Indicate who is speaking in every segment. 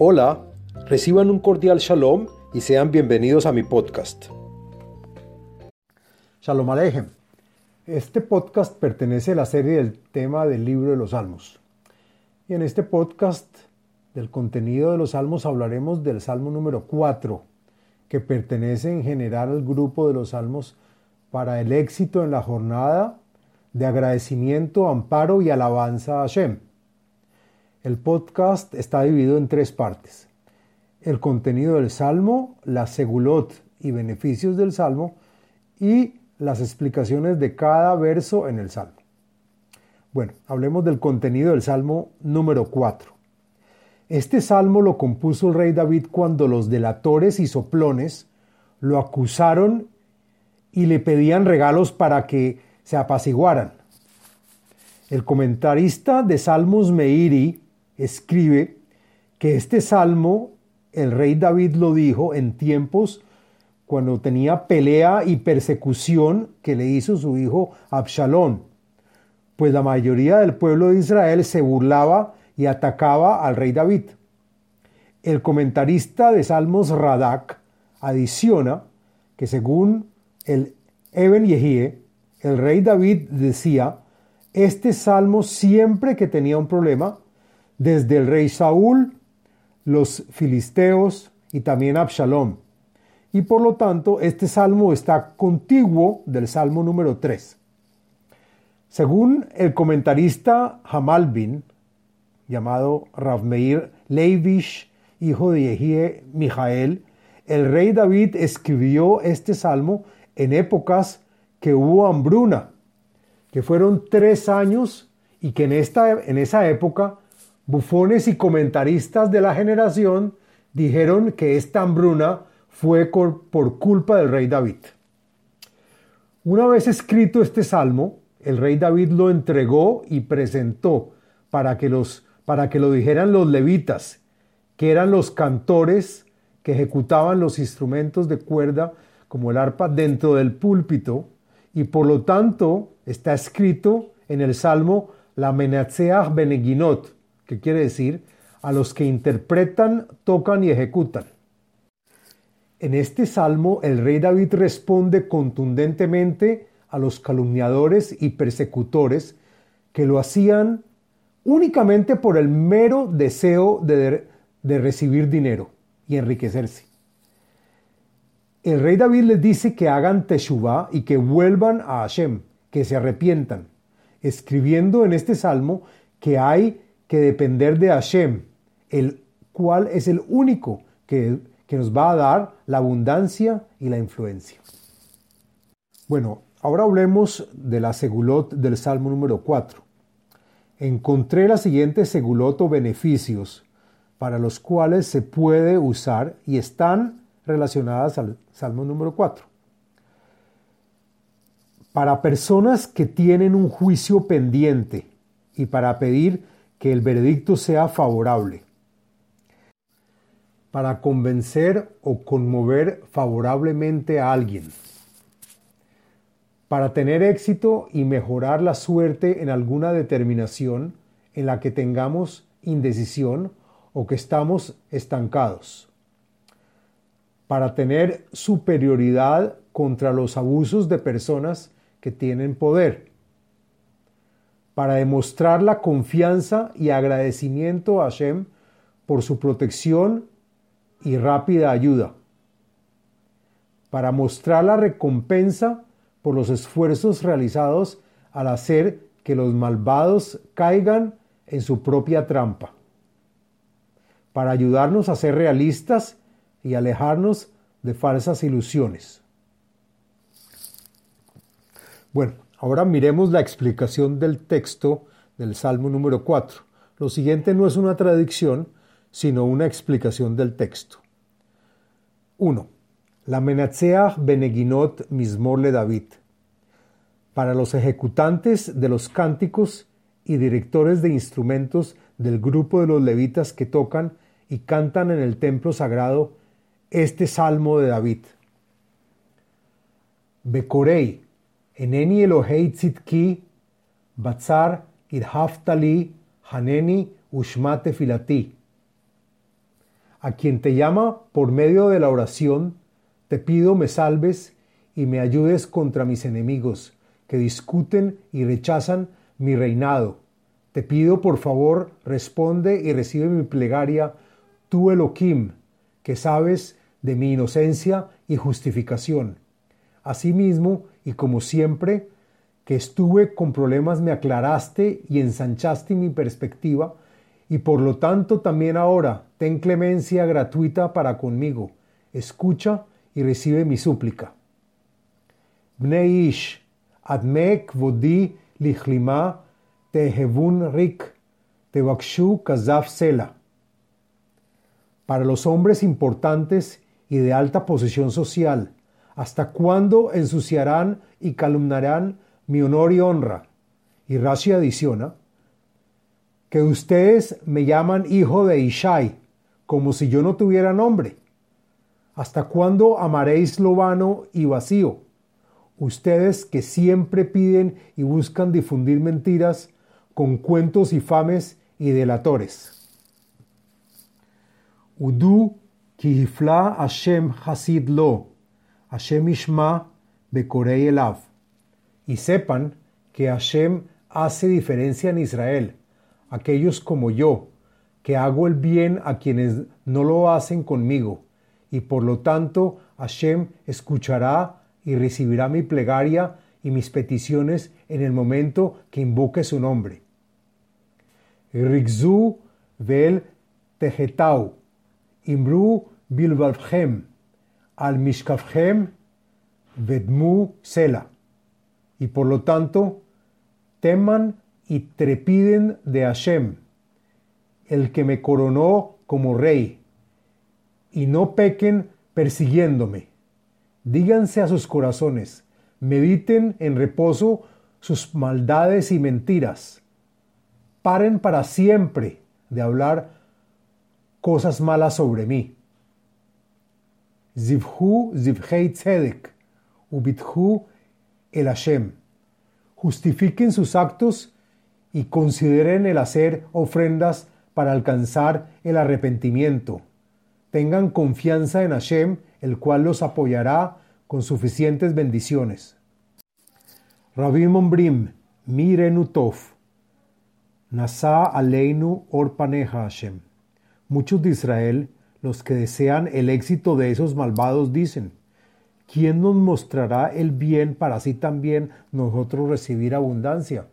Speaker 1: Hola, reciban un cordial shalom y sean bienvenidos a mi podcast.
Speaker 2: Shalom Alejem. Este podcast pertenece a la serie del tema del libro de los Salmos. Y en este podcast del contenido de los Salmos hablaremos del Salmo número 4, que pertenece en general al grupo de los Salmos para el éxito en la jornada de agradecimiento, amparo y alabanza a Hashem. El podcast está dividido en tres partes. El contenido del Salmo, la segulot y beneficios del Salmo y las explicaciones de cada verso en el Salmo. Bueno, hablemos del contenido del Salmo número 4. Este salmo lo compuso el rey David cuando los delatores y soplones lo acusaron y le pedían regalos para que se apaciguaran. El comentarista de Salmos Meiri escribe que este salmo el rey David lo dijo en tiempos cuando tenía pelea y persecución que le hizo su hijo Absalón, pues la mayoría del pueblo de Israel se burlaba y atacaba al rey David. El comentarista de Salmos Radak adiciona que según el Eben Yehie, el rey David decía, este salmo siempre que tenía un problema, desde el rey Saúl, los filisteos y también Absalom. Y por lo tanto, este salmo está contiguo del salmo número 3. Según el comentarista Hamalbin, llamado Ravmeir Leivish, hijo de Yehie Mijael, el rey David escribió este salmo en épocas que hubo hambruna, que fueron tres años y que en, esta, en esa época bufones y comentaristas de la generación dijeron que esta hambruna fue por culpa del rey David. Una vez escrito este salmo, el rey David lo entregó y presentó para que, los, para que lo dijeran los levitas, que eran los cantores que ejecutaban los instrumentos de cuerda como el arpa dentro del púlpito, y por lo tanto está escrito en el salmo la Menatseach Beneginot, que quiere decir a los que interpretan, tocan y ejecutan. En este salmo el rey David responde contundentemente a los calumniadores y persecutores que lo hacían únicamente por el mero deseo de, de recibir dinero y enriquecerse. El rey David les dice que hagan teshuvah y que vuelvan a Hashem, que se arrepientan, escribiendo en este salmo que hay que depender de Hashem, el cual es el único que, que nos va a dar la abundancia y la influencia. Bueno, ahora hablemos de la segulot del Salmo número 4. Encontré la siguiente segulot o beneficios para los cuales se puede usar y están relacionadas al Salmo número 4. Para personas que tienen un juicio pendiente y para pedir que el veredicto sea favorable. Para convencer o conmover favorablemente a alguien. Para tener éxito y mejorar la suerte en alguna determinación en la que tengamos indecisión o que estamos estancados. Para tener superioridad contra los abusos de personas que tienen poder para demostrar la confianza y agradecimiento a Hashem por su protección y rápida ayuda, para mostrar la recompensa por los esfuerzos realizados al hacer que los malvados caigan en su propia trampa, para ayudarnos a ser realistas y alejarnos de falsas ilusiones. Bueno, Ahora miremos la explicación del texto del Salmo número 4. Lo siguiente no es una tradición, sino una explicación del texto. 1. La Menatseach Beneginot Mismorle David. Para los ejecutantes de los cánticos y directores de instrumentos del grupo de los levitas que tocan y cantan en el templo sagrado este salmo de David. Becorei, Eneni Elohei tzitki, batzar irhaftali, haneni ushmate filati. a quien te llama por medio de la oración, te pido me salves y me ayudes contra mis enemigos, que discuten y rechazan mi reinado. Te pido por favor, responde y recibe mi plegaria, tú Elohim, que sabes de mi inocencia y justificación. Asimismo, y como siempre, que estuve con problemas me aclaraste y ensanchaste mi perspectiva, y por lo tanto también ahora ten clemencia gratuita para conmigo. Escucha y recibe mi súplica. Ish, admek vodi lichlima tehevun rik, tevakshu kazaf sela. Para los hombres importantes y de alta posición social, ¿hasta cuándo ensuciarán y calumnarán mi honor y honra? Y Rashi adiciona, que ustedes me llaman hijo de Ishai, como si yo no tuviera nombre. ¿Hasta cuándo amaréis lo vano y vacío? Ustedes que siempre piden y buscan difundir mentiras con cuentos infames y delatores. Udu kihifla Hashem Hasid lo, Y sepan que Hashem hace diferencia en Israel. Aquellos como yo, que hago el bien a quienes no lo hacen conmigo, y por lo tanto Hashem escuchará y recibirá mi plegaria y mis peticiones en el momento que invoque su nombre. Rigzu vel tehetau, imru al mishkafhem vedmu sela. Y por lo tanto, teman y trepiden de Hashem, el que me coronó como rey, y no pequen persiguiéndome. Díganse a sus corazones, mediten en reposo sus maldades y mentiras. Paren para siempre de hablar cosas malas sobre mí. Zivhu zivhei tzedek, ubithu el Hashem. Justifiquen sus actos y consideren el hacer ofrendas para alcanzar el arrepentimiento. Tengan confianza en Hashem, el cual los apoyará con suficientes bendiciones. Rabim Ombrim, Mirenu Tov, Nasa Aleinu Orpaneja Hashem. Muchos de Israel, los que desean el éxito de esos malvados, dicen, ¿quién nos mostrará el bien para así también nosotros recibir abundancia?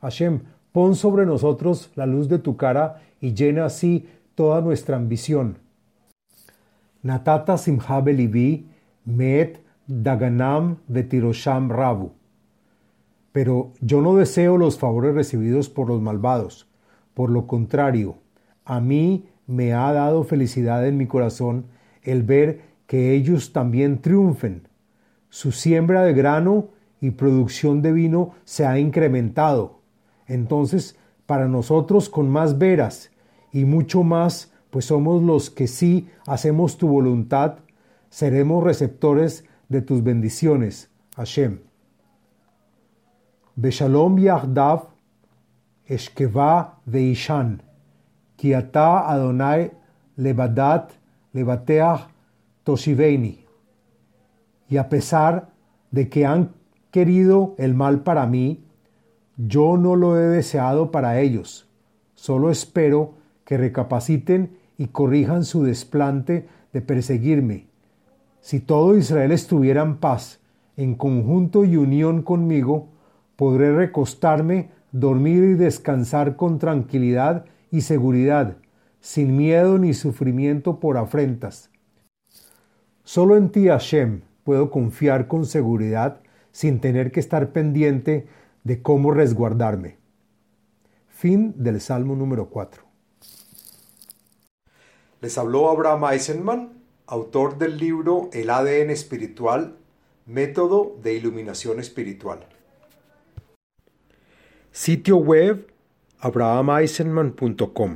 Speaker 2: Hashem, pon sobre nosotros la luz de tu cara y llena así toda nuestra ambición. Natata simha belibi met daganam vetirosham rabu. Pero yo no deseo los favores recibidos por los malvados. Por lo contrario, a mí me ha dado felicidad en mi corazón el ver que ellos también triunfen. Su siembra de grano y producción de vino se ha incrementado. Entonces, para nosotros con más veras y mucho más, pues somos los que sí hacemos tu voluntad, seremos receptores de tus bendiciones, Hashem. Beshalom Yahdav Eshkeva Veishan, Kiata Adonai Levadat. Y a pesar de que han querido el mal para mí, yo no lo he deseado para ellos. Solo espero que recapaciten y corrijan su desplante de perseguirme. Si todo Israel estuviera en paz, en conjunto y unión conmigo, podré recostarme, dormir y descansar con tranquilidad y seguridad, sin miedo ni sufrimiento por afrentas. Solo en ti, Hashem, puedo confiar con seguridad sin tener que estar pendiente de cómo resguardarme. Fin del Salmo número 4.
Speaker 1: Les habló Abraham Eisenman, autor del libro El ADN espiritual, método de iluminación espiritual. Sitio web abrahameisenman.com